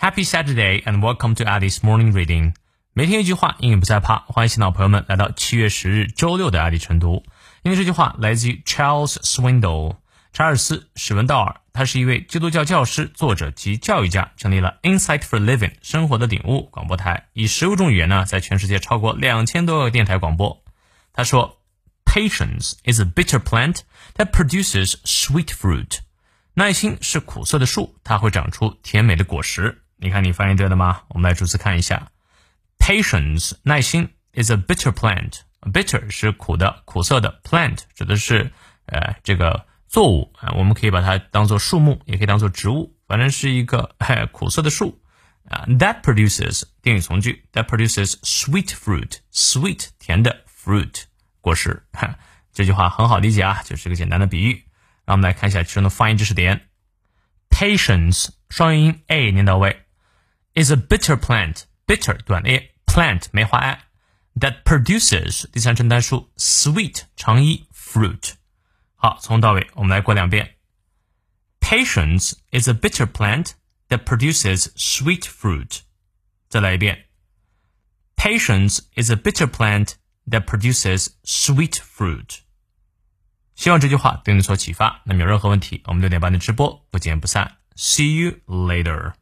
Happy Saturday and welcome to Alice Morning Reading。每天一句话，英语不再怕。欢迎新老朋友们来到七月十日周六的阿里晨读。因为这句话来自于 Charles Swindoll，查尔斯·史文道尔。他是一位基督教教师、作者及教育家，成立了 Insight for Living 生活的领悟广播台，以十五种语言呢，在全世界超过两千多个电台广播。他说：“Patience is a bitter plant that produces sweet fruit。”耐心是苦涩的树，它会长出甜美的果实。你看，你翻译对了吗？我们来逐词看一下。Patience，耐心，is a bitter plant。bitter 是苦的、苦涩的，plant 指的是呃这个作物啊，我们可以把它当做树木，也可以当做植物，反正是一个苦涩的树啊。That produces 定语从句，that produces sweet fruit，sweet 甜的 fruit 果实。这句话很好理解啊，就是个简单的比喻。让我们来看一下其中的发音知识点。Patience 双元音 a 念到位 ，is a bitter plant，bitter 短的 plant 梅花 i that produces 第三人称单数 sweet 长一 fruit。好，从头到尾我们来过两遍。Patience is a bitter plant that produces sweet fruit。再来一遍。Patience is a bitter plant that produces sweet fruit。希望这句话对你有所启发。那么有任何问题，我们六点半的直播不见不散。See you later.